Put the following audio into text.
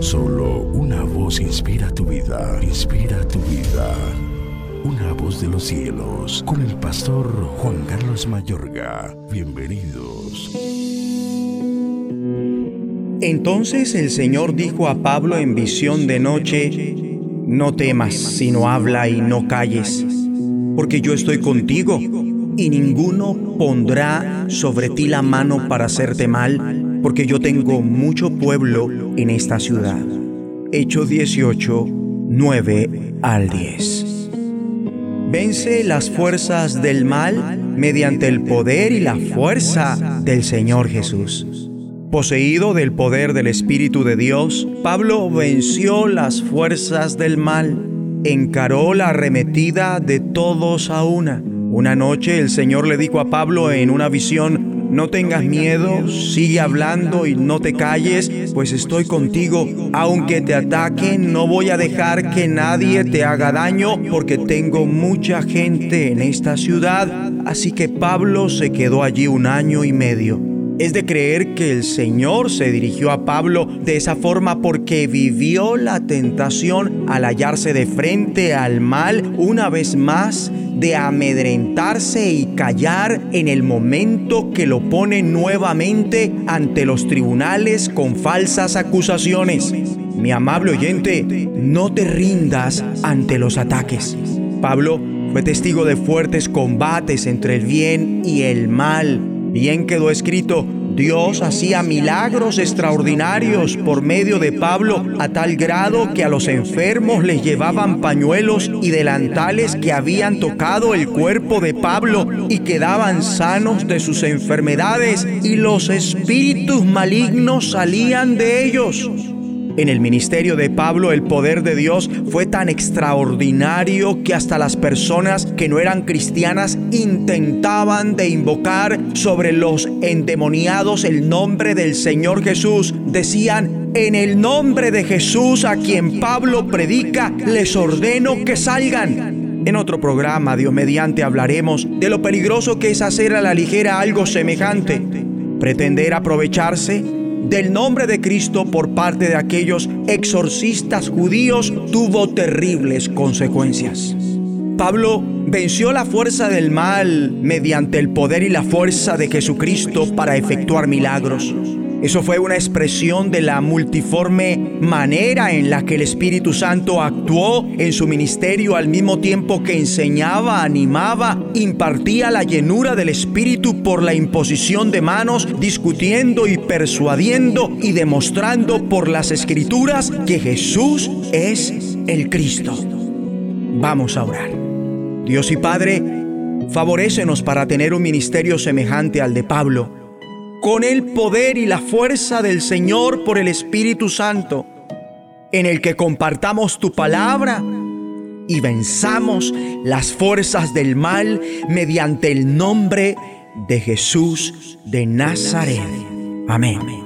Solo una voz inspira tu vida, inspira tu vida. Una voz de los cielos, con el pastor Juan Carlos Mayorga. Bienvenidos. Entonces el Señor dijo a Pablo en visión de noche, no temas, sino habla y no calles, porque yo estoy contigo, y ninguno pondrá sobre ti la mano para hacerte mal, porque yo tengo mucho pueblo en esta ciudad. Hechos 18, 9 al 10. Vence las fuerzas del mal mediante el poder y la fuerza del Señor Jesús. Poseído del poder del Espíritu de Dios, Pablo venció las fuerzas del mal, encaró la arremetida de todos a una. Una noche el Señor le dijo a Pablo en una visión, no tengas miedo, sigue hablando y no te calles, pues estoy contigo. Aunque te ataquen, no voy a dejar que nadie te haga daño, porque tengo mucha gente en esta ciudad. Así que Pablo se quedó allí un año y medio. Es de creer que el Señor se dirigió a Pablo de esa forma porque vivió la tentación al hallarse de frente al mal una vez más de amedrentarse y callar en el momento que lo pone nuevamente ante los tribunales con falsas acusaciones. Mi amable oyente, no te rindas ante los ataques. Pablo fue testigo de fuertes combates entre el bien y el mal Bien quedó escrito, Dios hacía milagros extraordinarios por medio de Pablo a tal grado que a los enfermos les llevaban pañuelos y delantales que habían tocado el cuerpo de Pablo y quedaban sanos de sus enfermedades y los espíritus malignos salían de ellos. En el ministerio de Pablo el poder de Dios fue tan extraordinario que hasta las personas que no eran cristianas intentaban de invocar sobre los endemoniados el nombre del Señor Jesús. Decían, en el nombre de Jesús a quien Pablo predica, les ordeno que salgan. En otro programa, Dios mediante, hablaremos de lo peligroso que es hacer a la ligera algo semejante. Pretender aprovecharse del nombre de Cristo por parte de aquellos exorcistas judíos tuvo terribles consecuencias. Pablo venció la fuerza del mal mediante el poder y la fuerza de Jesucristo para efectuar milagros. Eso fue una expresión de la multiforme manera en la que el Espíritu Santo actuó en su ministerio al mismo tiempo que enseñaba, animaba, impartía la llenura del Espíritu por la imposición de manos, discutiendo y persuadiendo y demostrando por las escrituras que Jesús es el Cristo. Vamos a orar. Dios y Padre, favorécenos para tener un ministerio semejante al de Pablo con el poder y la fuerza del Señor por el Espíritu Santo, en el que compartamos tu palabra y venzamos las fuerzas del mal mediante el nombre de Jesús de Nazaret. Amén.